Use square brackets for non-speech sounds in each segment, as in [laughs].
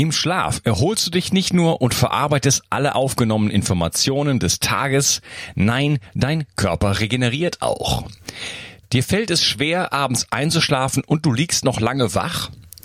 Im Schlaf erholst du dich nicht nur und verarbeitest alle aufgenommenen Informationen des Tages, nein, dein Körper regeneriert auch. Dir fällt es schwer, abends einzuschlafen und du liegst noch lange wach?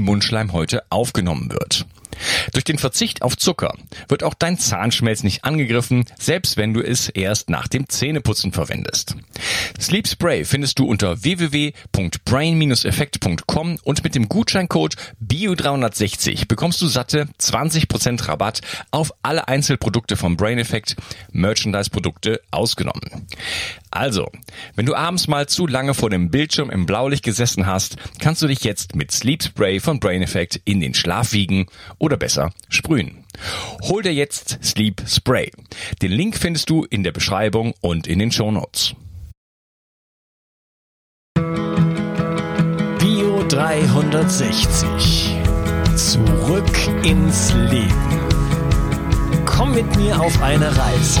Mundschleimhäute aufgenommen wird. Durch den Verzicht auf Zucker wird auch dein Zahnschmelz nicht angegriffen, selbst wenn du es erst nach dem Zähneputzen verwendest. Sleep Spray findest du unter www.brain-effekt.com und mit dem Gutscheincode BIO360 bekommst du satte 20% Rabatt auf alle Einzelprodukte vom Brain Effect, Merchandise-Produkte ausgenommen. Also, wenn du abends mal zu lange vor dem Bildschirm im Blaulicht gesessen hast, kannst du dich jetzt mit Sleep Spray von Brain Effect in den Schlaf wiegen oder besser sprühen. Hol dir jetzt Sleep Spray. Den Link findest du in der Beschreibung und in den Show Notes. Bio 360. Zurück ins Leben. Komm mit mir auf eine Reise.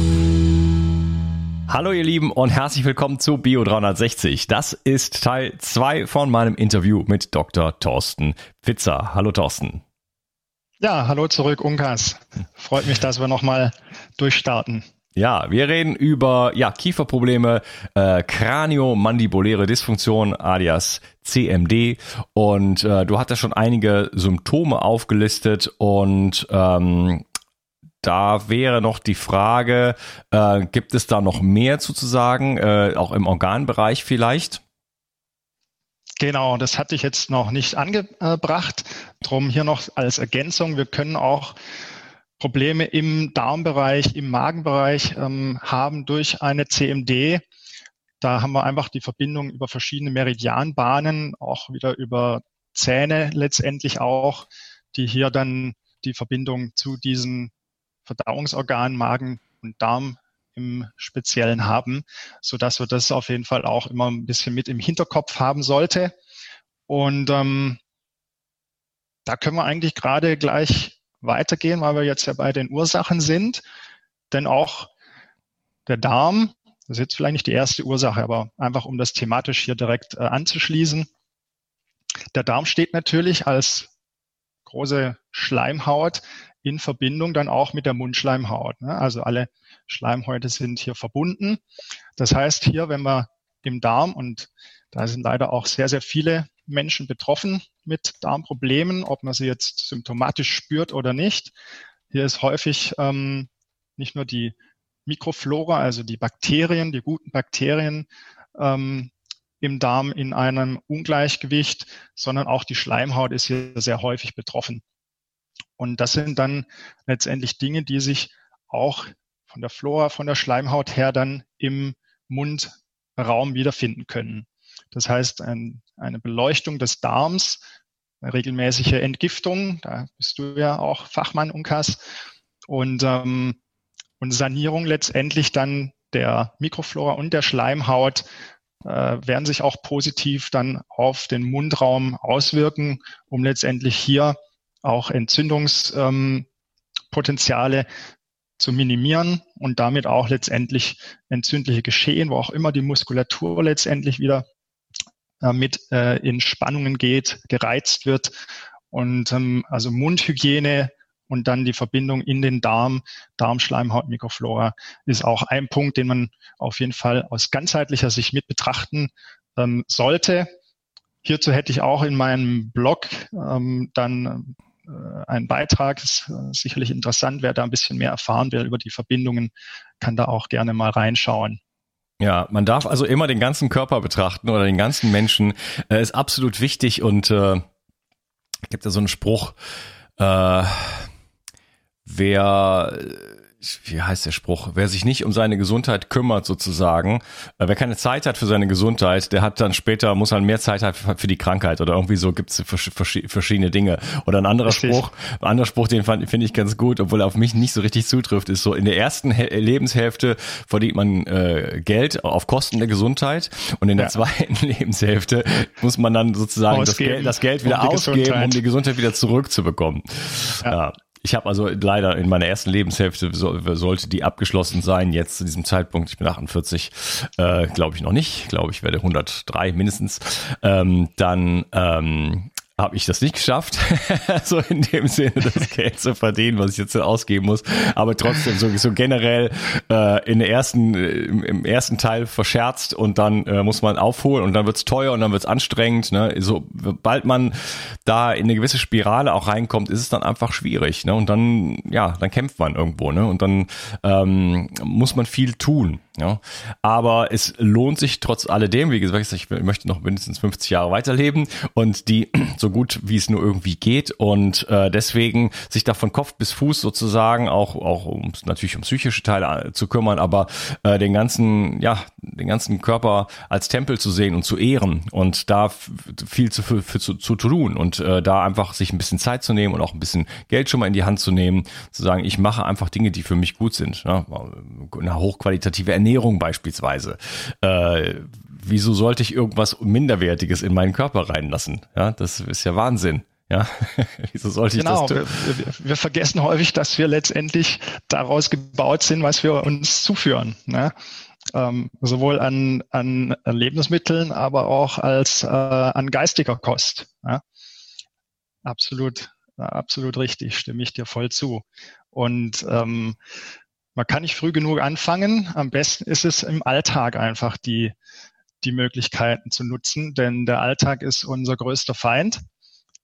Hallo ihr Lieben und herzlich willkommen zu Bio 360. Das ist Teil 2 von meinem Interview mit Dr. Thorsten Pfitzer. Hallo Thorsten. Ja, hallo zurück, Unkas. Freut mich, dass wir nochmal durchstarten. Ja, wir reden über ja, Kieferprobleme, äh, Kraniomandibuläre Dysfunktion alias CMD und äh, du hattest schon einige Symptome aufgelistet und ähm, da wäre noch die Frage, äh, gibt es da noch mehr zu sagen, äh, auch im Organbereich vielleicht? Genau, das hatte ich jetzt noch nicht angebracht. Drum hier noch als Ergänzung. Wir können auch Probleme im Darmbereich, im Magenbereich ähm, haben durch eine CMD. Da haben wir einfach die Verbindung über verschiedene Meridianbahnen, auch wieder über Zähne letztendlich auch, die hier dann die Verbindung zu diesen Verdauungsorganen Magen und Darm im Speziellen haben, so dass wir das auf jeden Fall auch immer ein bisschen mit im Hinterkopf haben sollte. Und ähm, da können wir eigentlich gerade gleich weitergehen, weil wir jetzt ja bei den Ursachen sind. Denn auch der Darm, das ist jetzt vielleicht nicht die erste Ursache, aber einfach um das thematisch hier direkt äh, anzuschließen. Der Darm steht natürlich als große Schleimhaut in Verbindung dann auch mit der Mundschleimhaut. Ne? Also alle Schleimhäute sind hier verbunden. Das heißt, hier, wenn wir im Darm, und da sind leider auch sehr, sehr viele Menschen betroffen mit Darmproblemen, ob man sie jetzt symptomatisch spürt oder nicht. Hier ist häufig ähm, nicht nur die Mikroflora, also die Bakterien, die guten Bakterien ähm, im Darm in einem Ungleichgewicht, sondern auch die Schleimhaut ist hier sehr häufig betroffen. Und das sind dann letztendlich Dinge, die sich auch von der Flora, von der Schleimhaut her dann im Mundraum wiederfinden können. Das heißt, ein, eine Beleuchtung des Darms, eine regelmäßige Entgiftung, da bist du ja auch Fachmann, Unkas, und, ähm, und Sanierung letztendlich dann der Mikroflora und der Schleimhaut äh, werden sich auch positiv dann auf den Mundraum auswirken, um letztendlich hier auch Entzündungspotenziale ähm, zu minimieren und damit auch letztendlich entzündliche Geschehen, wo auch immer die Muskulatur letztendlich wieder äh, mit äh, in Spannungen geht, gereizt wird. Und ähm, also Mundhygiene und dann die Verbindung in den Darm, Darmschleimhaut, Mikroflora ist auch ein Punkt, den man auf jeden Fall aus ganzheitlicher Sicht mit betrachten ähm, sollte. Hierzu hätte ich auch in meinem Blog ähm, dann äh, einen Beitrag. Ist äh, sicherlich interessant. Wer da ein bisschen mehr erfahren will über die Verbindungen, kann da auch gerne mal reinschauen. Ja, man darf also immer den ganzen Körper betrachten oder den ganzen Menschen. Äh, ist absolut wichtig und äh, gibt ja so einen Spruch, äh, wer wie heißt der Spruch, wer sich nicht um seine Gesundheit kümmert sozusagen, äh, wer keine Zeit hat für seine Gesundheit, der hat dann später, muss halt mehr Zeit haben für die Krankheit oder irgendwie so gibt es verschiedene Dinge. Oder ein anderer Richtig. Spruch, ein anderer Spruch, den finde ich ganz gut, obwohl er auf mich nicht so richtig zutrifft, ist so, in der ersten Lebenshälfte verdient man äh, Geld auf Kosten der Gesundheit und in der ja. zweiten [laughs] Lebenshälfte muss man dann sozusagen das Geld, das Geld wieder um ausgeben, um die Gesundheit wieder zurückzubekommen. Ja. ja. Ich habe also leider in meiner ersten Lebenshälfte so, sollte die abgeschlossen sein. Jetzt zu diesem Zeitpunkt, ich bin 48, äh, glaube ich noch nicht. Glaube ich werde 103 mindestens. Ähm, dann ähm, habe ich das nicht geschafft, [laughs] so in dem Sinne das [laughs] Geld zu verdienen, was ich jetzt ausgeben muss. Aber trotzdem so, so generell äh, in der ersten, im, im ersten Teil verscherzt und dann äh, muss man aufholen und dann wird's teuer und dann wird's anstrengend. Ne? So, sobald man da in eine gewisse Spirale auch reinkommt, ist es dann einfach schwierig. Ne? Und dann, ja, dann kämpft man irgendwo. Ne? Und dann ähm, muss man viel tun. Ja, aber es lohnt sich trotz alledem, wie gesagt, ich möchte noch mindestens 50 Jahre weiterleben und die [clears throat] so gut wie es nur irgendwie geht und äh, deswegen sich da von Kopf bis Fuß sozusagen auch auch um natürlich um psychische Teile äh, zu kümmern, aber äh, den ganzen ja den ganzen Körper als Tempel zu sehen und zu ehren und da viel zu, für, für, zu, zu tun und äh, da einfach sich ein bisschen Zeit zu nehmen und auch ein bisschen Geld schon mal in die Hand zu nehmen, zu sagen, ich mache einfach Dinge, die für mich gut sind, ja, eine hochqualitative Ernährung beispielsweise. Äh, wieso sollte ich irgendwas Minderwertiges in meinen Körper reinlassen? Ja, das ist ja Wahnsinn. Ja, [laughs] wieso sollte ich genau, das tun? Wir, wir, vergessen häufig, dass wir letztendlich daraus gebaut sind, was wir uns zuführen. Ne? Ähm, sowohl an, an Lebensmitteln, aber auch als äh, an geistiger Kost. Ja? Absolut, absolut richtig, stimme ich dir voll zu. Und ähm, man kann nicht früh genug anfangen. Am besten ist es im Alltag einfach die, die Möglichkeiten zu nutzen, denn der Alltag ist unser größter Feind,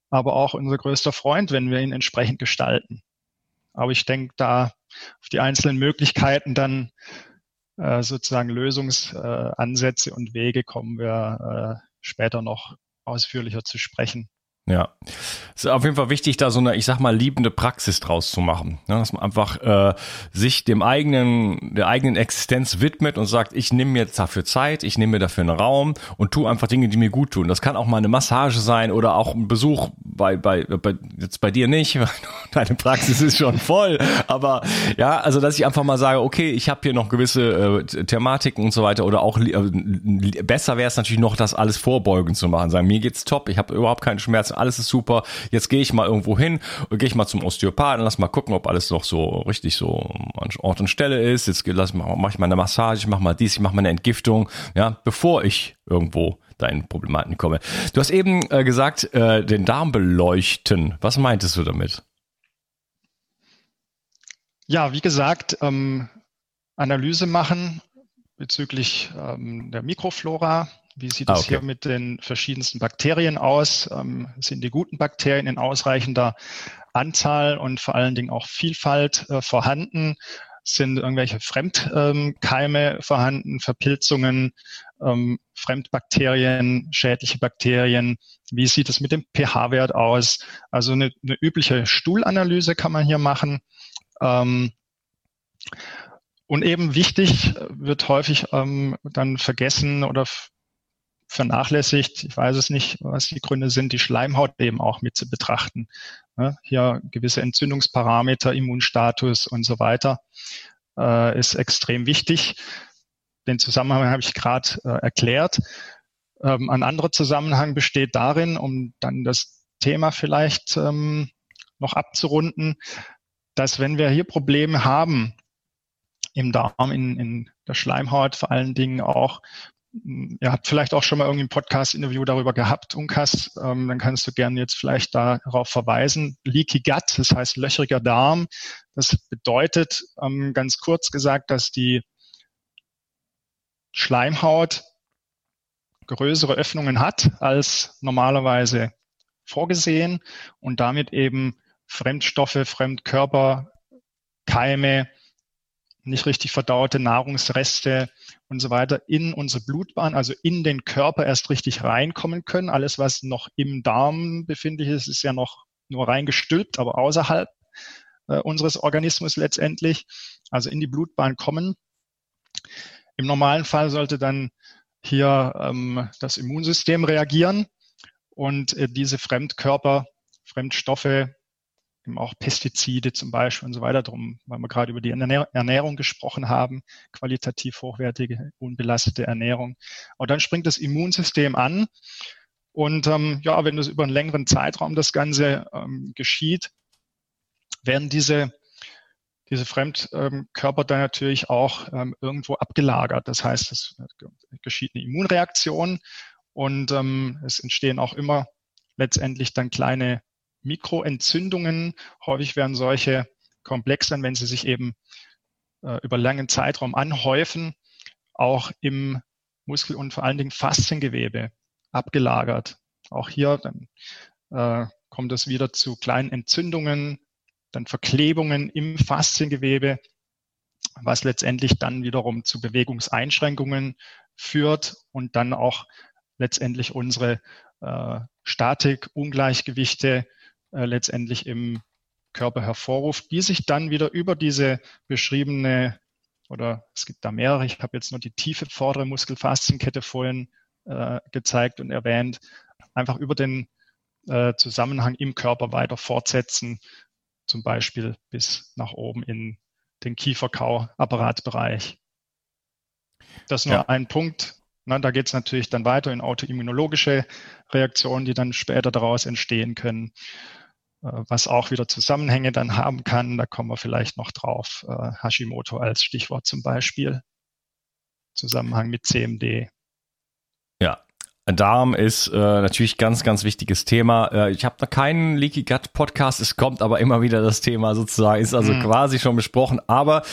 aber auch unser größter Freund, wenn wir ihn entsprechend gestalten. Aber ich denke da auf die einzelnen Möglichkeiten dann äh, sozusagen Lösungsansätze äh, und Wege kommen wir äh, später noch ausführlicher zu sprechen. Ja, es ist auf jeden Fall wichtig, da so eine, ich sag mal, liebende Praxis draus zu machen. Ne? Dass man einfach äh, sich dem eigenen, der eigenen Existenz widmet und sagt, ich nehme mir dafür Zeit, ich nehme mir dafür einen Raum und tu einfach Dinge, die mir gut tun. Das kann auch mal eine Massage sein oder auch ein Besuch bei, bei, bei jetzt bei dir nicht, [laughs] weil deine Praxis ist schon voll. Aber ja, also dass ich einfach mal sage, okay, ich habe hier noch gewisse äh, Thematiken und so weiter oder auch äh, besser wäre es natürlich noch, das alles vorbeugend zu machen. Sagen, mir geht's top, ich habe überhaupt keinen Schmerz alles ist super. Jetzt gehe ich mal irgendwo hin, gehe ich mal zum Osteopathen, lass mal gucken, ob alles noch so richtig so an Ort und Stelle ist. Jetzt lass mal, mach ich mal eine Massage, ich mach mal dies, ich mach mal eine Entgiftung, ja, bevor ich irgendwo deinen Problematen komme. Du hast eben äh, gesagt, äh, den Darm beleuchten. Was meintest du damit? Ja, wie gesagt, ähm, Analyse machen bezüglich ähm, der Mikroflora, wie sieht es ah, okay. hier mit den verschiedensten Bakterien aus? Ähm, sind die guten Bakterien in ausreichender Anzahl und vor allen Dingen auch Vielfalt äh, vorhanden? Sind irgendwelche Fremdkeime ähm, vorhanden, Verpilzungen, ähm, Fremdbakterien, schädliche Bakterien? Wie sieht es mit dem pH-Wert aus? Also eine, eine, übliche Stuhlanalyse kann man hier machen. Ähm, und eben wichtig wird häufig ähm, dann vergessen oder vernachlässigt, ich weiß es nicht, was die Gründe sind, die Schleimhaut eben auch mit zu betrachten. hier gewisse Entzündungsparameter, Immunstatus und so weiter äh, ist extrem wichtig. Den Zusammenhang habe ich gerade äh, erklärt. Ähm, ein anderer Zusammenhang besteht darin, um dann das Thema vielleicht ähm, noch abzurunden, dass wenn wir hier Probleme haben im Darm, in, in der Schleimhaut vor allen Dingen auch ihr habt vielleicht auch schon mal irgendwie ein Podcast-Interview darüber gehabt, Unkas, ähm, dann kannst du gerne jetzt vielleicht darauf verweisen. Leaky Gut, das heißt löchriger Darm. Das bedeutet ähm, ganz kurz gesagt, dass die Schleimhaut größere Öffnungen hat als normalerweise vorgesehen und damit eben Fremdstoffe, Fremdkörper, Keime, nicht richtig verdaute Nahrungsreste und so weiter in unsere Blutbahn, also in den Körper erst richtig reinkommen können. Alles, was noch im Darm befindlich ist, ist ja noch nur reingestülpt, aber außerhalb äh, unseres Organismus letztendlich, also in die Blutbahn kommen. Im normalen Fall sollte dann hier ähm, das Immunsystem reagieren und äh, diese Fremdkörper, Fremdstoffe, eben auch Pestizide zum Beispiel und so weiter, drum, weil wir gerade über die Ernährung gesprochen haben, qualitativ hochwertige, unbelastete Ernährung. Und dann springt das Immunsystem an und ähm, ja, wenn das über einen längeren Zeitraum das Ganze ähm, geschieht, werden diese diese Fremdkörper dann natürlich auch ähm, irgendwo abgelagert. Das heißt, es geschieht eine Immunreaktion und ähm, es entstehen auch immer letztendlich dann kleine Mikroentzündungen. Häufig werden solche komplex dann, wenn sie sich eben äh, über langen Zeitraum anhäufen, auch im Muskel- und vor allen Dingen Fasziengewebe abgelagert. Auch hier dann äh, kommt es wieder zu kleinen Entzündungen, dann Verklebungen im Fasziengewebe, was letztendlich dann wiederum zu Bewegungseinschränkungen führt und dann auch letztendlich unsere äh, Statik, Ungleichgewichte äh, letztendlich im Körper hervorruft, die sich dann wieder über diese beschriebene oder es gibt da mehrere, ich habe jetzt nur die tiefe vordere Muskelfaszienkette vorhin äh, gezeigt und erwähnt, einfach über den äh, Zusammenhang im Körper weiter fortsetzen, zum Beispiel bis nach oben in den Kieferkauapparatbereich. Das ist nur ja. ein Punkt. Na, da geht es natürlich dann weiter in autoimmunologische Reaktionen, die dann später daraus entstehen können, äh, was auch wieder Zusammenhänge dann haben kann. Da kommen wir vielleicht noch drauf. Äh, Hashimoto als Stichwort zum Beispiel. Zusammenhang mit CMD. Darm ist äh, natürlich ganz, ganz wichtiges Thema. Äh, ich habe da keinen Leaky Gut Podcast, es kommt aber immer wieder das Thema sozusagen, ist also mhm. quasi schon besprochen, aber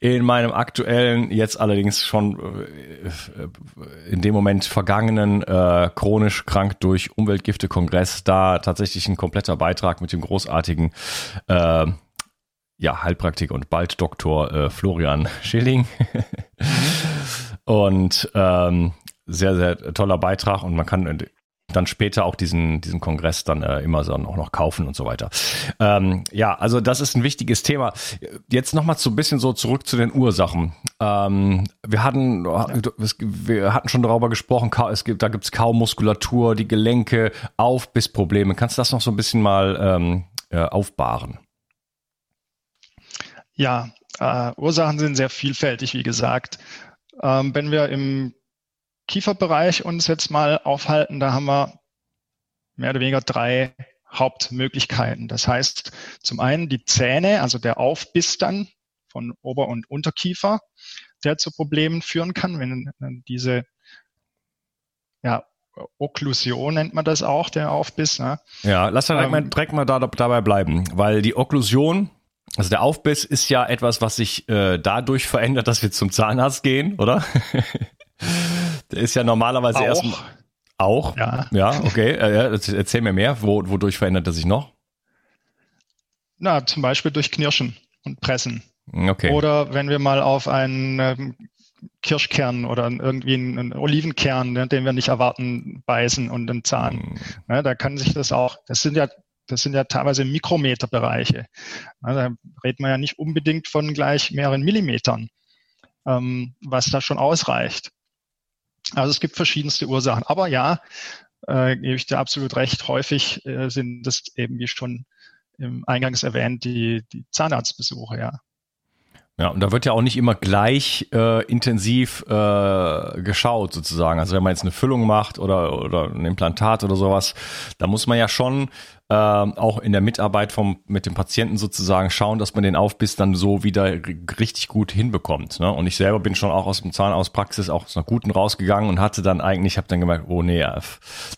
in meinem aktuellen, jetzt allerdings schon äh, in dem Moment vergangenen, äh, chronisch krank durch Umweltgifte Kongress, da tatsächlich ein kompletter Beitrag mit dem großartigen äh, ja, Heilpraktiker und bald Doktor äh, Florian Schilling. Mhm. [laughs] und ähm, sehr, sehr toller Beitrag und man kann dann später auch diesen, diesen Kongress dann äh, immer so auch noch kaufen und so weiter. Ähm, ja, also das ist ein wichtiges Thema. Jetzt nochmal so ein bisschen so zurück zu den Ursachen. Ähm, wir hatten, wir hatten schon darüber gesprochen, es gibt, da gibt es kaum Muskulatur, die Gelenke, Auf- bis Probleme. Kannst du das noch so ein bisschen mal ähm, äh, aufbahren? Ja, äh, Ursachen sind sehr vielfältig, wie gesagt. Ähm, wenn wir im Kieferbereich uns jetzt mal aufhalten, da haben wir mehr oder weniger drei Hauptmöglichkeiten. Das heißt, zum einen die Zähne, also der Aufbiss dann von Ober- und Unterkiefer, der zu Problemen führen kann, wenn diese ja, Okklusion nennt man das auch, der Aufbiss. Ne? Ja, lass dann direkt, ähm, mal, direkt mal da, dabei bleiben, weil die Okklusion, also der Aufbiss ist ja etwas, was sich äh, dadurch verändert, dass wir zum Zahnarzt gehen, oder? [laughs] Der ist ja normalerweise auch. erstmal. Auch? Ja. Ja, okay. Äh, erzähl mir mehr. Wo, wodurch verändert er sich noch? Na, zum Beispiel durch Knirschen und Pressen. Okay. Oder wenn wir mal auf einen ähm, Kirschkern oder irgendwie einen, Olivenkern, ne, den wir nicht erwarten, beißen und einen Zahn. Mhm. Ja, da kann sich das auch, das sind ja, das sind ja teilweise Mikrometerbereiche. Ja, da redet man ja nicht unbedingt von gleich mehreren Millimetern, ähm, was da schon ausreicht. Also es gibt verschiedenste Ursachen. Aber ja, äh, gebe ich dir absolut recht, häufig äh, sind das eben, wie schon im Eingangs erwähnt, die, die Zahnarztbesuche, ja. Ja, und da wird ja auch nicht immer gleich äh, intensiv äh, geschaut sozusagen. Also wenn man jetzt eine Füllung macht oder, oder ein Implantat oder sowas, da muss man ja schon äh, auch in der Mitarbeit vom, mit dem Patienten sozusagen schauen, dass man den Aufbiss dann so wieder richtig gut hinbekommt. Ne? Und ich selber bin schon auch aus dem Zahnauspraxis auch aus einer guten rausgegangen und hatte dann eigentlich, habe dann gemerkt, oh nee,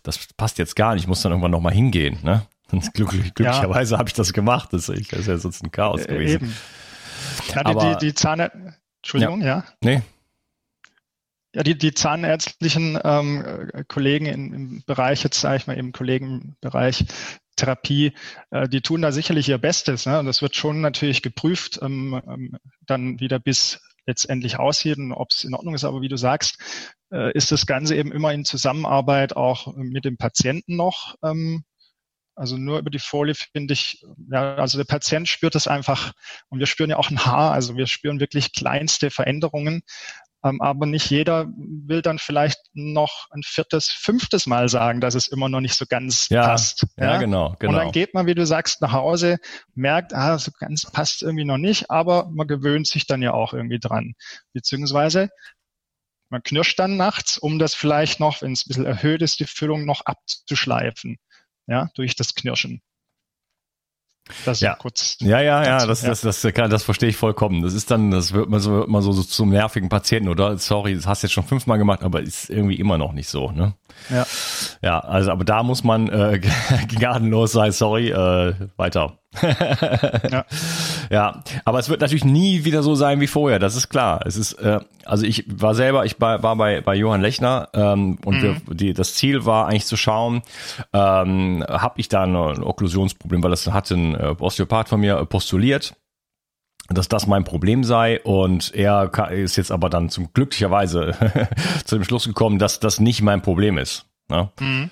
das passt jetzt gar nicht, ich muss dann irgendwann nochmal hingehen. Ne? Und [laughs] glücklich, glücklicherweise ja. habe ich das gemacht. Das ist, das ist ja sonst ein Chaos äh, gewesen. Eben. Die, Aber, die, die Zahn Entschuldigung, ja. ja. Nee. Ja, die, die zahnärztlichen ähm, Kollegen im, im Bereich, jetzt sage ich mal im Kollegenbereich, Therapie, äh, die tun da sicherlich ihr Bestes. Ne? Und das wird schon natürlich geprüft, ähm, ähm, dann wieder bis letztendlich aussieht und ob es in Ordnung ist. Aber wie du sagst, äh, ist das Ganze eben immer in Zusammenarbeit auch mit dem Patienten noch. Ähm, also nur über die Folie finde ich, ja, also der Patient spürt das einfach und wir spüren ja auch ein Haar, also wir spüren wirklich kleinste Veränderungen. Ähm, aber nicht jeder will dann vielleicht noch ein viertes, fünftes Mal sagen, dass es immer noch nicht so ganz ja, passt. Ja, ja, genau, genau. Und dann geht man, wie du sagst, nach Hause, merkt, ah, so ganz passt irgendwie noch nicht, aber man gewöhnt sich dann ja auch irgendwie dran. Beziehungsweise man knirscht dann nachts, um das vielleicht noch, wenn es ein bisschen erhöht ist, die Füllung noch abzuschleifen, ja, durch das Knirschen. Das ja. kurz. Ja, ja, ja, das, ja. Das, das, das, das verstehe ich vollkommen. Das ist dann, das wird man so, wird man so, so zum nervigen Patienten, oder? Sorry, das hast du jetzt schon fünfmal gemacht, aber ist irgendwie immer noch nicht so, ne? Ja. Ja, also, aber da muss man äh, [laughs] gnadenlos sein, sorry, äh, weiter ja. [laughs] ja, aber es wird natürlich nie wieder so sein wie vorher, das ist klar. Es ist, äh, also ich war selber, ich war, war bei, bei Johann Lechner ähm, und mhm. wir, die, das Ziel war eigentlich zu schauen, ähm, habe ich da ein, ein Okklusionsproblem, weil das hat ein äh, Osteopath von mir postuliert dass das mein Problem sei und er ist jetzt aber dann zum glücklicherweise [laughs] zu dem Schluss gekommen, dass das nicht mein Problem ist. Ne? Mhm.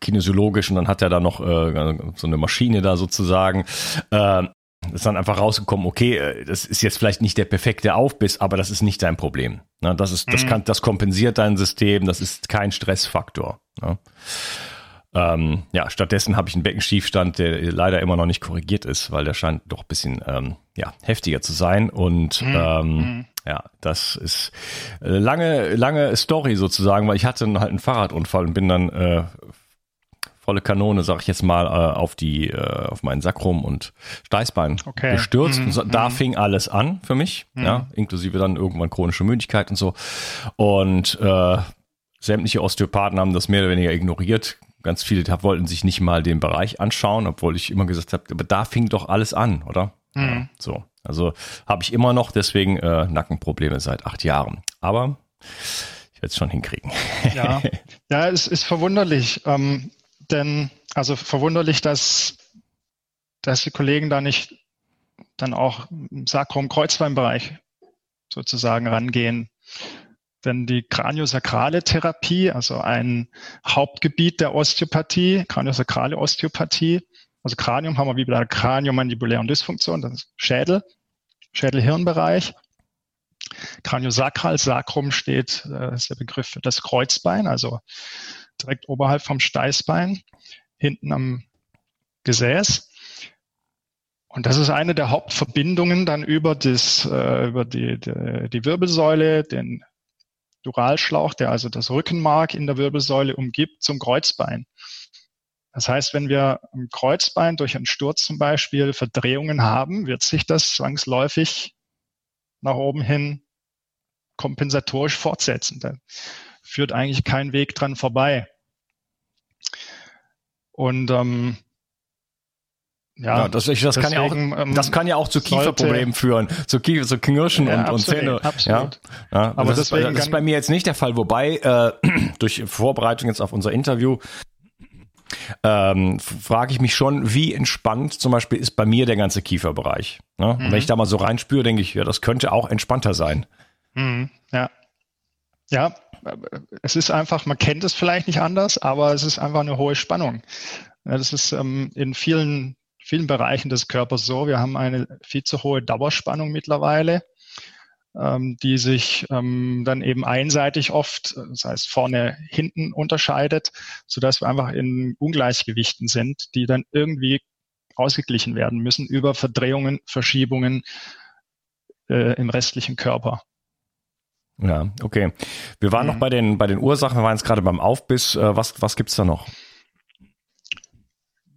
Kinesiologisch und dann hat er da noch äh, so eine Maschine da sozusagen. Äh, ist dann einfach rausgekommen, okay, äh, das ist jetzt vielleicht nicht der perfekte Aufbiss, aber das ist nicht dein Problem. Ne? Das ist, das mhm. kann, das kompensiert dein System, das ist kein Stressfaktor. Ne? Ähm, ja, stattdessen habe ich einen Beckenschiefstand, der leider immer noch nicht korrigiert ist, weil der scheint doch ein bisschen ähm, ja, heftiger zu sein. Und mhm. ähm, mhm. Ja, das ist äh, lange, lange Story sozusagen, weil ich hatte halt einen Fahrradunfall und bin dann äh, volle Kanone, sag ich jetzt mal, äh, auf die, äh, auf meinen Sakrum und Steißbein okay. gestürzt. Mhm. Und da mhm. fing alles an für mich, mhm. ja, inklusive dann irgendwann chronische Müdigkeit und so. Und äh, sämtliche Osteopathen haben das mehr oder weniger ignoriert, Ganz viele wollten sich nicht mal den Bereich anschauen, obwohl ich immer gesagt habe, aber da fing doch alles an, oder? Mhm. Ja, so. Also habe ich immer noch deswegen äh, Nackenprobleme seit acht Jahren. Aber ich werde es schon hinkriegen. Ja, ja es ist verwunderlich. Ähm, denn, also verwunderlich, dass, dass die Kollegen da nicht dann auch im Sakrum-Kreuzbeinbereich sozusagen rangehen. Denn die kraniosakrale Therapie, also ein Hauptgebiet der Osteopathie, kraniosakrale Osteopathie, also Kranium haben wir wie bei der kraniomandibulären Dysfunktion, das ist Schädel, Schädel-Hirnbereich. Kraniosakral, Sakrum steht, äh, ist der Begriff für das Kreuzbein, also direkt oberhalb vom Steißbein, hinten am Gesäß. Und das ist eine der Hauptverbindungen dann über, das, äh, über die, die, die Wirbelsäule, den Duralschlauch, der also das Rückenmark in der Wirbelsäule umgibt, zum Kreuzbein. Das heißt, wenn wir im Kreuzbein durch einen Sturz zum Beispiel Verdrehungen haben, wird sich das zwangsläufig nach oben hin kompensatorisch fortsetzen. Da führt eigentlich kein Weg dran vorbei. Und ähm, ja, ja, das, das, deswegen, kann ja auch, ähm, das kann ja auch zu Kieferproblemen führen, zu Kiefer, zu Knirschen ja, und, absolut, und Zähne. Absolut. Ja, ja aber das, deswegen ist, das ist bei mir jetzt nicht der Fall, wobei äh, [clears throat] durch Vorbereitung jetzt auf unser Interview ähm, frage ich mich schon, wie entspannt zum Beispiel ist bei mir der ganze Kieferbereich. Ne? Mhm. Und wenn mhm. ich da mal so reinspüre, denke ich, ja, das könnte auch entspannter sein. Mhm. Ja. Ja, es ist einfach, man kennt es vielleicht nicht anders, aber es ist einfach eine hohe Spannung. Ja, das ist ähm, in vielen vielen Bereichen des Körpers so. Wir haben eine viel zu hohe Dauerspannung mittlerweile, die sich ähm, dann eben einseitig oft, das heißt vorne, hinten unterscheidet, sodass wir einfach in Ungleichgewichten sind, die dann irgendwie ausgeglichen werden müssen über Verdrehungen, Verschiebungen äh, im restlichen Körper. Ja, okay. Wir waren mhm. noch bei den, bei den Ursachen, wir waren jetzt gerade beim Aufbiss. Äh, was, was gibt's da noch?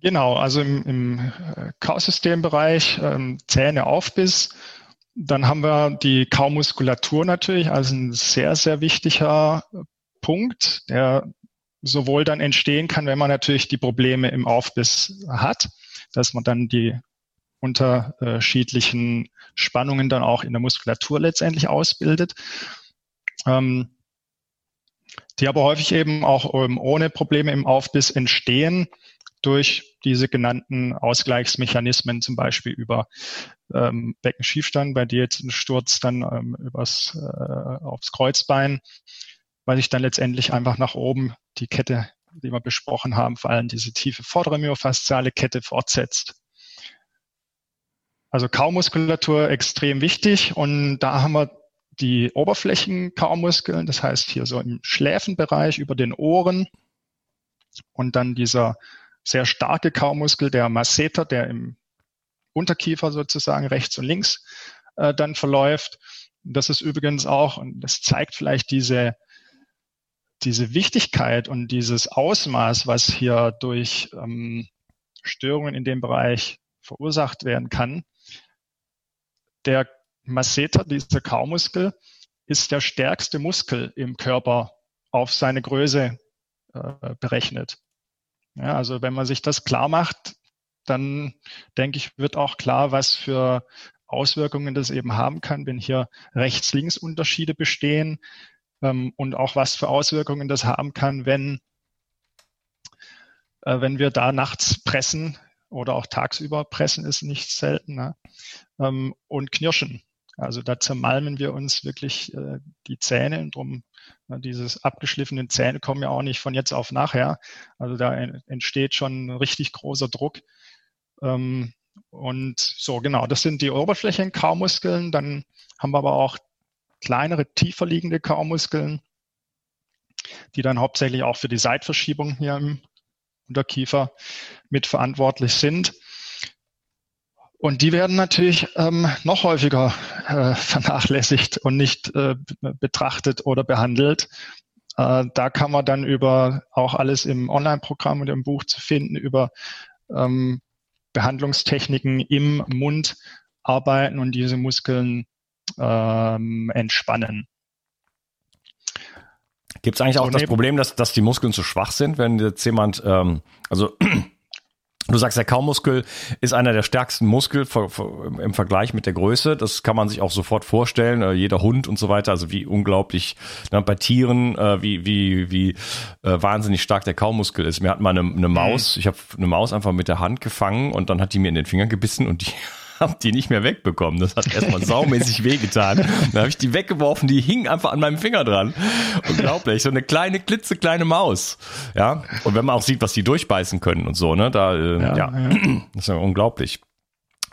Genau, also im, im äh, Kausystembereich ähm, Zähne Aufbiss. Dann haben wir die Kaumuskulatur natürlich, also ein sehr, sehr wichtiger Punkt, der sowohl dann entstehen kann, wenn man natürlich die Probleme im Aufbiss hat, dass man dann die unterschiedlichen Spannungen dann auch in der Muskulatur letztendlich ausbildet. Ähm, die aber häufig eben auch ähm, ohne Probleme im Aufbiss entstehen durch diese genannten Ausgleichsmechanismen, zum Beispiel über ähm, Beckenschiefstand, bei dir jetzt ein Sturz dann ähm, übers, äh, aufs Kreuzbein, weil sich dann letztendlich einfach nach oben die Kette, die wir besprochen haben, vor allem diese tiefe vordere myofasziale Kette fortsetzt. Also Kaumuskulatur extrem wichtig und da haben wir die Oberflächenkaumuskeln, das heißt hier so im Schläfenbereich über den Ohren und dann dieser sehr starke Kaumuskel, der Masseter, der im Unterkiefer sozusagen rechts und links äh, dann verläuft. Das ist übrigens auch, und das zeigt vielleicht diese, diese Wichtigkeit und dieses Ausmaß, was hier durch ähm, Störungen in dem Bereich verursacht werden kann. Der Masseter, dieser Kaumuskel, ist der stärkste Muskel im Körper auf seine Größe äh, berechnet. Ja, also wenn man sich das klar macht, dann denke ich, wird auch klar, was für Auswirkungen das eben haben kann, wenn hier Rechts-Links-Unterschiede bestehen ähm, und auch was für Auswirkungen das haben kann, wenn, äh, wenn wir da nachts pressen oder auch tagsüber pressen ist nicht selten ne? ähm, und knirschen. Also da zermalmen wir uns wirklich äh, die Zähne und drum äh, dieses abgeschliffenen Zähne kommen ja auch nicht von jetzt auf nachher. Also da entsteht schon richtig großer Druck. Ähm, und so, genau, das sind die Oberflächenkaumuskeln. Dann haben wir aber auch kleinere, tiefer liegende Kaumuskeln, die dann hauptsächlich auch für die Seitverschiebung hier im Unterkiefer mitverantwortlich sind. Und die werden natürlich ähm, noch häufiger äh, [laughs] vernachlässigt und nicht äh, betrachtet oder behandelt. Äh, da kann man dann über auch alles im Online-Programm und im Buch zu finden, über ähm, Behandlungstechniken im Mund arbeiten und diese Muskeln ähm, entspannen. Gibt es eigentlich auch so das Problem, dass, dass die Muskeln zu schwach sind, wenn jetzt jemand, ähm, also [clears throat] Du sagst, der Kaumuskel ist einer der stärksten Muskel im Vergleich mit der Größe. Das kann man sich auch sofort vorstellen. Äh, jeder Hund und so weiter. Also wie unglaublich ne, bei Tieren, äh, wie wie wie äh, wahnsinnig stark der Kaumuskel ist. Mir hat mal eine, eine Maus. Mhm. Ich habe eine Maus einfach mit der Hand gefangen und dann hat die mir in den Finger gebissen und die [laughs] habe die nicht mehr wegbekommen. Das hat erstmal saumäßig wehgetan. Dann habe ich die weggeworfen, die hing einfach an meinem Finger dran. Unglaublich. So eine kleine, klitzekleine Maus. Ja. Und wenn man auch sieht, was die durchbeißen können und so, ne, da, äh, ja, ja. ja. das ist ja unglaublich.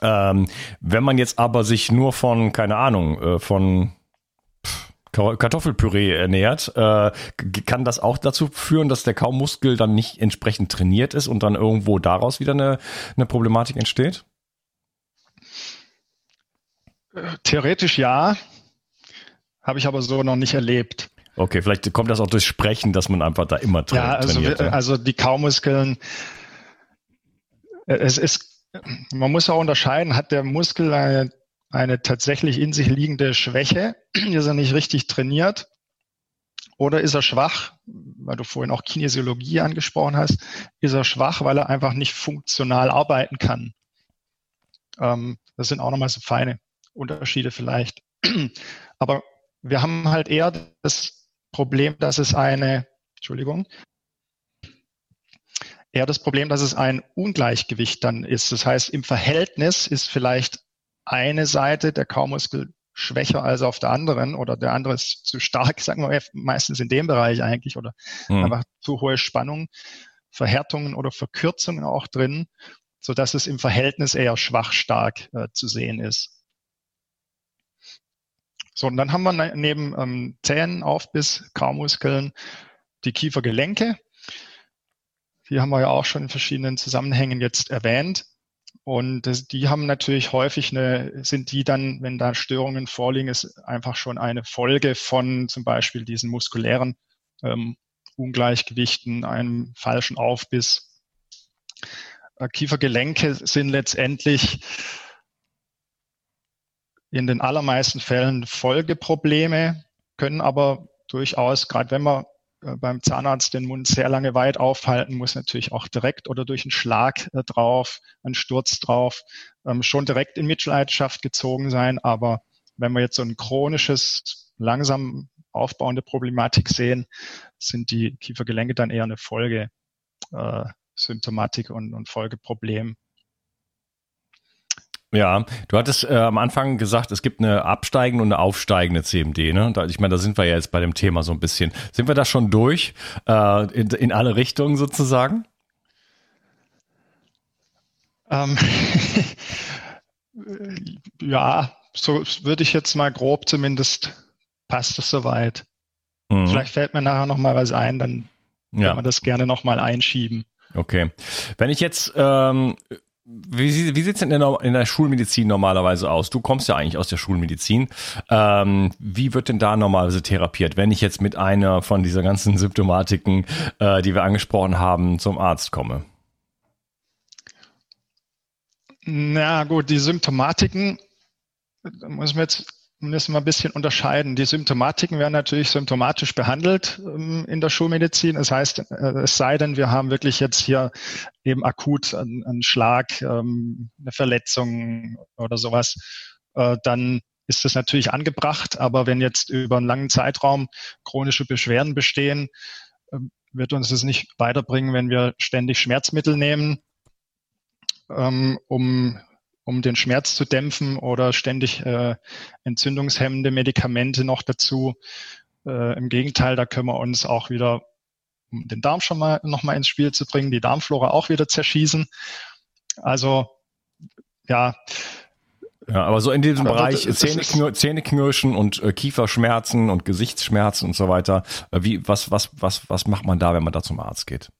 Ähm, wenn man jetzt aber sich nur von, keine Ahnung, äh, von Kartoffelpüree ernährt, äh, kann das auch dazu führen, dass der Kaumuskel dann nicht entsprechend trainiert ist und dann irgendwo daraus wieder eine, eine Problematik entsteht? Theoretisch ja, habe ich aber so noch nicht erlebt. Okay, vielleicht kommt das auch durch Sprechen, dass man einfach da immer tra ja, also, trainiert. Ja, also die Kaumuskeln, äh, es ist, man muss auch unterscheiden, hat der Muskel eine, eine tatsächlich in sich liegende Schwäche, [clears throat] ist er nicht richtig trainiert oder ist er schwach, weil du vorhin auch Kinesiologie angesprochen hast, ist er schwach, weil er einfach nicht funktional arbeiten kann. Ähm, das sind auch nochmal so feine Unterschiede vielleicht. [clears throat] Aber wir haben halt eher das Problem, dass es eine, Entschuldigung, eher das Problem, dass es ein Ungleichgewicht dann ist. Das heißt, im Verhältnis ist vielleicht eine Seite der Kaumuskel schwächer als auf der anderen oder der andere ist zu stark, [laughs] sagen wir meistens in dem Bereich eigentlich oder mhm. einfach zu hohe Spannung, Verhärtungen oder Verkürzungen auch drin, so dass es im Verhältnis eher schwach stark äh, zu sehen ist. So, und dann haben wir ne-, neben ähm, Zähnen, Aufbiss, Kaumuskeln die Kiefergelenke. Die haben wir ja auch schon in verschiedenen Zusammenhängen jetzt erwähnt. Und das, die haben natürlich häufig eine, sind die dann, wenn da Störungen vorliegen, ist einfach schon eine Folge von zum Beispiel diesen muskulären ähm, Ungleichgewichten, einem falschen Aufbiss. Äh, Kiefergelenke sind letztendlich in den allermeisten Fällen Folgeprobleme, können aber durchaus, gerade wenn man äh, beim Zahnarzt den Mund sehr lange weit aufhalten muss, natürlich auch direkt oder durch einen Schlag äh, drauf, einen Sturz drauf, ähm, schon direkt in Mitleidenschaft gezogen sein. Aber wenn man jetzt so ein chronisches, langsam aufbauende Problematik sehen, sind die Kiefergelenke dann eher eine Folge äh, Symptomatik und, und Folgeproblem. Ja, du hattest äh, am Anfang gesagt, es gibt eine absteigende und eine aufsteigende CMD. Ne? Da, ich meine, da sind wir ja jetzt bei dem Thema so ein bisschen. Sind wir da schon durch äh, in, in alle Richtungen sozusagen? Ähm, [laughs] ja, so würde ich jetzt mal grob zumindest passt es soweit. Mhm. Vielleicht fällt mir nachher noch mal was ein, dann ja. kann man das gerne noch mal einschieben. Okay. Wenn ich jetzt ähm, wie, wie sieht es denn in der, in der, Schulmedizin normalerweise aus? Du kommst ja eigentlich aus der Schulmedizin. Ähm, wie wird denn da normalerweise therapiert, wenn ich jetzt mit einer von dieser ganzen Symptomatiken, äh, die wir angesprochen haben, zum Arzt komme? Na gut, die Symptomatiken, da muss man jetzt müssen wir ein bisschen unterscheiden. Die Symptomatiken werden natürlich symptomatisch behandelt ähm, in der Schulmedizin. Das heißt, äh, es sei denn, wir haben wirklich jetzt hier eben akut einen, Schlag, ähm, eine Verletzung oder sowas, äh, dann ist das natürlich angebracht. Aber wenn jetzt über einen langen Zeitraum chronische Beschwerden bestehen, äh, wird uns das nicht weiterbringen, wenn wir ständig Schmerzmittel nehmen, ähm, um um den Schmerz zu dämpfen oder ständig äh, entzündungshemmende Medikamente noch dazu. Äh, Im Gegenteil, da können wir uns auch wieder, um den Darm schon mal noch mal ins Spiel zu bringen, die Darmflora auch wieder zerschießen. Also ja. Ja, aber so in diesem aber Bereich Zähneknir Zähneknirschen und äh, Kieferschmerzen und Gesichtsschmerzen und so weiter. Äh, wie, was, was, was, was macht man da, wenn man da zum Arzt geht?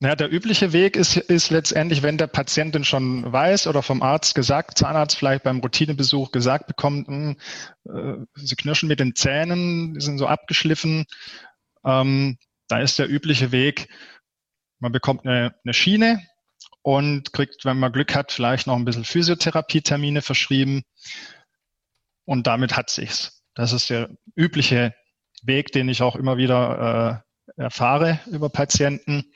Naja, der übliche Weg ist, ist letztendlich, wenn der Patientin schon weiß oder vom Arzt gesagt, Zahnarzt vielleicht beim Routinebesuch gesagt bekommt, mh, hm, äh, sie knirschen mit den Zähnen, die sind so abgeschliffen. Ähm, da ist der übliche Weg, man bekommt eine, eine Schiene und kriegt, wenn man Glück hat, vielleicht noch ein bisschen Physiotherapie-Termine verschrieben. Und damit hat sich's. Das ist der übliche Weg, den ich auch immer wieder äh, erfahre über Patienten.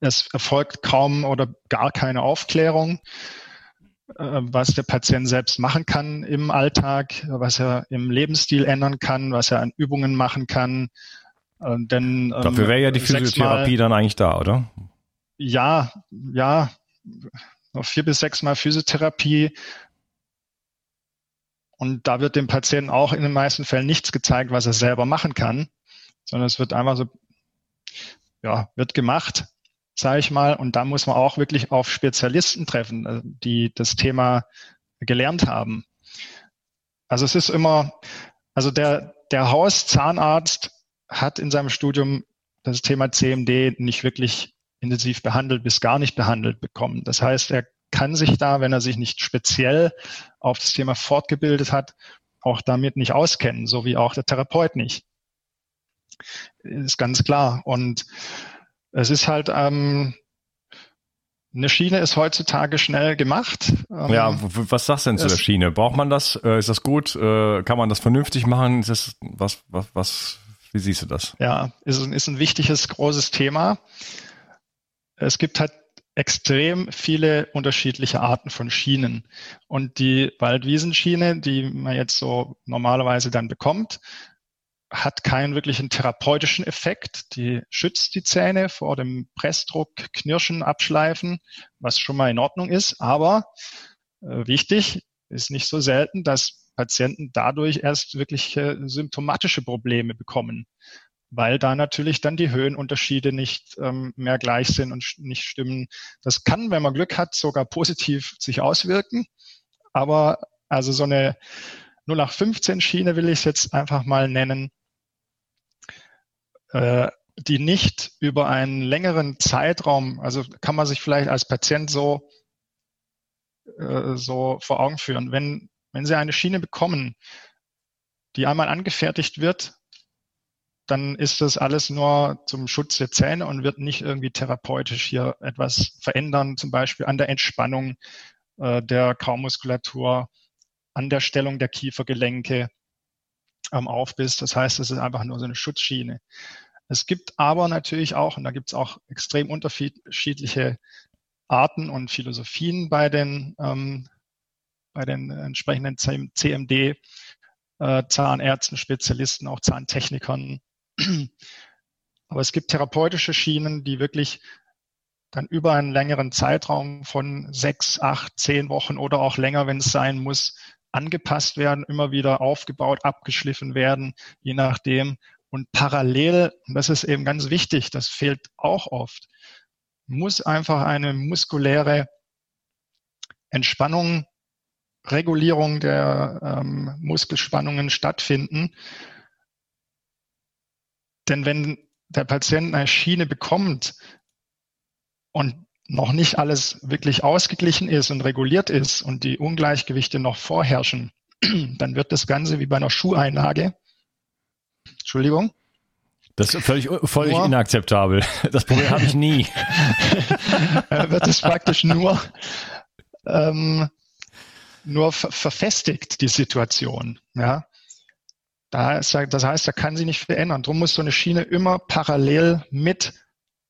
Es erfolgt kaum oder gar keine Aufklärung, äh, was der Patient selbst machen kann im Alltag, was er im Lebensstil ändern kann, was er an Übungen machen kann. Äh, denn, ähm, Dafür wäre ja die Physiotherapie dann eigentlich da, oder? Ja, ja, noch vier bis sechs Mal Physiotherapie. Und da wird dem Patienten auch in den meisten Fällen nichts gezeigt, was er selber machen kann, sondern es wird einfach so, ja, wird gemacht sage ich mal. Und da muss man auch wirklich auf Spezialisten treffen, äh, die das Thema gelernt haben. Also es ist immer, also der, der Hauszahnarzt hat in seinem Studium das Thema CMD nicht wirklich intensiv behandelt bis gar nicht behandelt bekommen. Das heißt, er kann sich da, wenn er sich nicht speziell auf das Thema fortgebildet hat, auch damit nicht auskennen, so wie auch der Therapeut nicht. Ist ganz klar. Und es ist halt, ähm, eine Schiene ist heutzutage schnell gemacht. Ähm, ja, was sagst du denn zu der Schiene? Braucht man das? Äh, ist das gut? Äh, kann man das vernünftig machen? Ist das, was, was, was, wie siehst du das? Ja, ist, ist ein wichtiges, großes Thema. Es gibt halt extrem viele unterschiedliche Arten von Schienen. Und die Waldwiesenschiene, die man jetzt so normalerweise dann bekommt, hat keinen wirklichen therapeutischen Effekt. Die schützt die Zähne vor dem Pressdruck, Knirschen, Abschleifen, was schon mal in Ordnung ist. Aber äh, wichtig ist nicht so selten, dass Patienten dadurch erst wirklich äh, symptomatische Probleme bekommen, weil da natürlich dann die Höhenunterschiede nicht ähm, mehr gleich sind und nicht stimmen. Das kann, wenn man Glück hat, sogar positiv sich auswirken. Aber also so eine 0815 Schiene will ich es jetzt einfach mal nennen, äh, die nicht über einen längeren Zeitraum, also kann man sich vielleicht als Patient so, äh, so vor Augen führen. Wenn, wenn Sie eine Schiene bekommen, die einmal angefertigt wird, dann ist das alles nur zum Schutz der Zähne und wird nicht irgendwie therapeutisch hier etwas verändern, zum Beispiel an der Entspannung äh, der Kaumuskulatur, an der Stellung der Kiefergelenke am Aufbiss. Das heißt, es ist einfach nur so eine Schutzschiene. Es gibt aber natürlich auch, und da gibt es auch extrem unterschiedliche Arten und Philosophien bei den, ähm, bei den entsprechenden CMD. äh, Zahnärzten, Spezialisten, auch Zahntechnikern. Aber es gibt therapeutische Schienen, die wirklich dann über einen längeren Zeitraum von sechs, acht, zehn Wochen oder auch länger, wenn es sein muss, angepasst werden, immer wieder aufgebaut, abgeschliffen werden, je nachdem. Und parallel, das ist eben ganz wichtig, das fehlt auch oft, muss einfach eine muskuläre Entspannung, Regulierung der ähm, Muskelspannungen stattfinden. Denn wenn der Patient eine Schiene bekommt und noch nicht alles wirklich ausgeglichen ist und reguliert ist und die Ungleichgewichte noch vorherrschen, [clears throat] dann wird das Ganze wie bei einer Schuheinlage. Entschuldigung. Das ist völlig, völlig nur, inakzeptabel. [laughs] Das Problem habe ich nie. [laughs] [laughs] wird es praktisch nur, ähm, nur verfestigt, die Situation. Ja. Da ist, das heißt, er kann sie nicht verändern. Darum muss so eine Schiene immer parallel mit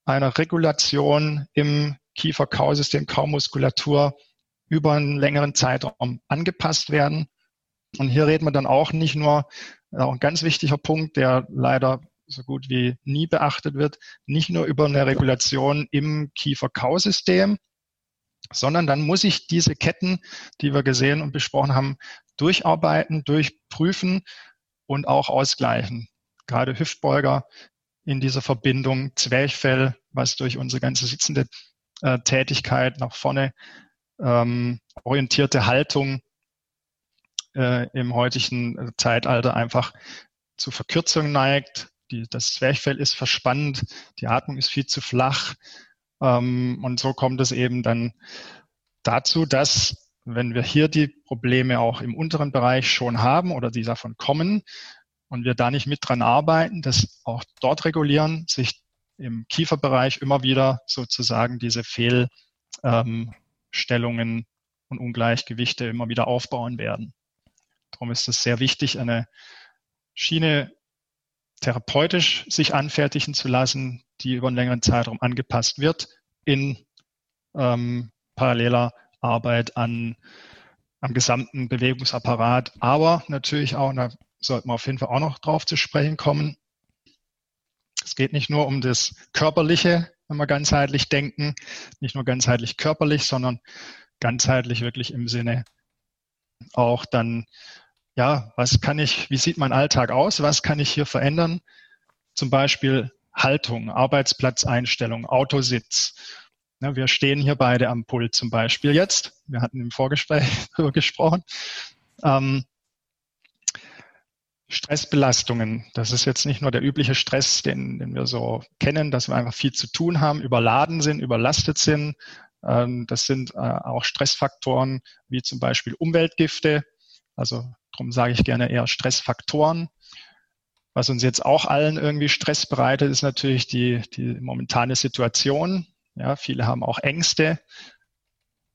einer Regulation im Kiefer-Kausystem, Kaumuskulatur über einen längeren Zeitraum angepasst werden. Und hier reden wir dann auch nicht nur, auch ein ganz wichtiger Punkt, der leider so gut wie nie beachtet wird, nicht nur über eine Regulation im Kiefer-Kausystem, sondern dann muss ich diese Ketten, die wir gesehen und besprochen haben, durcharbeiten, durchprüfen und auch ausgleichen. Gerade Hüftbeuger in dieser Verbindung, Zwerchfell, was durch unsere ganze sitzende äh, Tätigkeit nach vorne ähm, orientierte Haltung äh, im heutigen Zeitalter einfach zu Verkürzung neigt. Die, das Zwerchfell ist verspannt, die Atmung ist viel zu flach. Ähm, und so kommt es eben dann dazu, dass wenn wir hier die Probleme auch im unteren Bereich schon haben oder die davon kommen und wir da nicht mit dran arbeiten, dass auch dort regulieren, sich im Kieferbereich immer wieder sozusagen diese Fehlstellungen ähm, und Ungleichgewichte immer wieder aufbauen werden. Darum ist es sehr wichtig, eine Schiene therapeutisch sich anfertigen zu lassen, die über einen längeren Zeitraum angepasst wird in ähm, paralleler Arbeit an, am gesamten Bewegungsapparat, aber natürlich auch, und da sollten wir auf jeden Fall auch noch drauf zu sprechen kommen, es geht nicht nur um das Körperliche, wenn wir ganzheitlich denken, nicht nur ganzheitlich körperlich, sondern ganzheitlich wirklich im Sinne auch dann, ja, was kann ich, wie sieht mein Alltag aus, was kann ich hier verändern? Zum Beispiel Haltung, Arbeitsplatzeinstellung, Autositz. Ja, wir stehen hier beide am Pult zum Beispiel jetzt. Wir hatten im Vorgespräch [laughs] darüber gesprochen. Ähm, Stressbelastungen. Das ist jetzt nicht nur der übliche Stress, den, den wir so kennen, dass wir einfach viel zu tun haben, überladen sind, überlastet sind. Ähm, das sind äh, auch Stressfaktoren wie zum Beispiel Umweltgifte. Also darum sage ich gerne eher Stressfaktoren. Was uns jetzt auch allen irgendwie Stress bereitet, ist natürlich die, die momentane Situation. Ja, viele haben auch Ängste.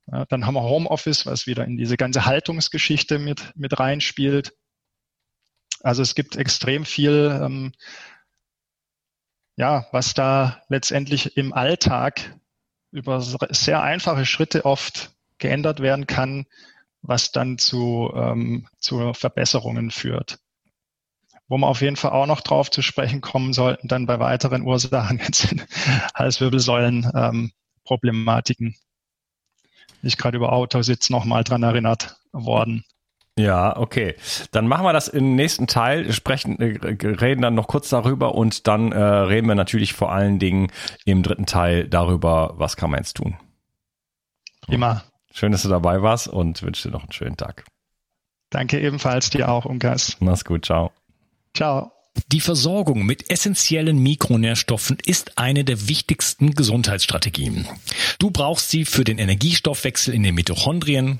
Ja, dann haben wir Homeoffice, was wieder in diese ganze Haltungsgeschichte mit, mit reinspielt. Also es gibt extrem viel, ähm, ja, was da letztendlich im Alltag über sehr einfache Schritte oft geändert werden kann, was dann zu, ähm, zu Verbesserungen führt. Wo wir auf jeden Fall auch noch drauf zu sprechen kommen sollten, dann bei weiteren Ursachen jetzt [laughs] sind Halswirbelsäulen ähm. Ich gerade über Autositz nochmal dran erinnert worden. Ja, okay. Dann machen wir das im nächsten Teil, sprechen, äh, reden dann noch kurz darüber und dann äh, reden wir natürlich vor allen Dingen im dritten Teil darüber, was kann man jetzt tun. Immer. Schön, dass du dabei warst und wünsche dir noch einen schönen Tag. Danke ebenfalls dir auch, Unkas. Mach's gut, ciao. Ciao. Die Versorgung mit essentiellen Mikronährstoffen ist eine der wichtigsten Gesundheitsstrategien. Du brauchst sie für den Energiestoffwechsel in den Mitochondrien,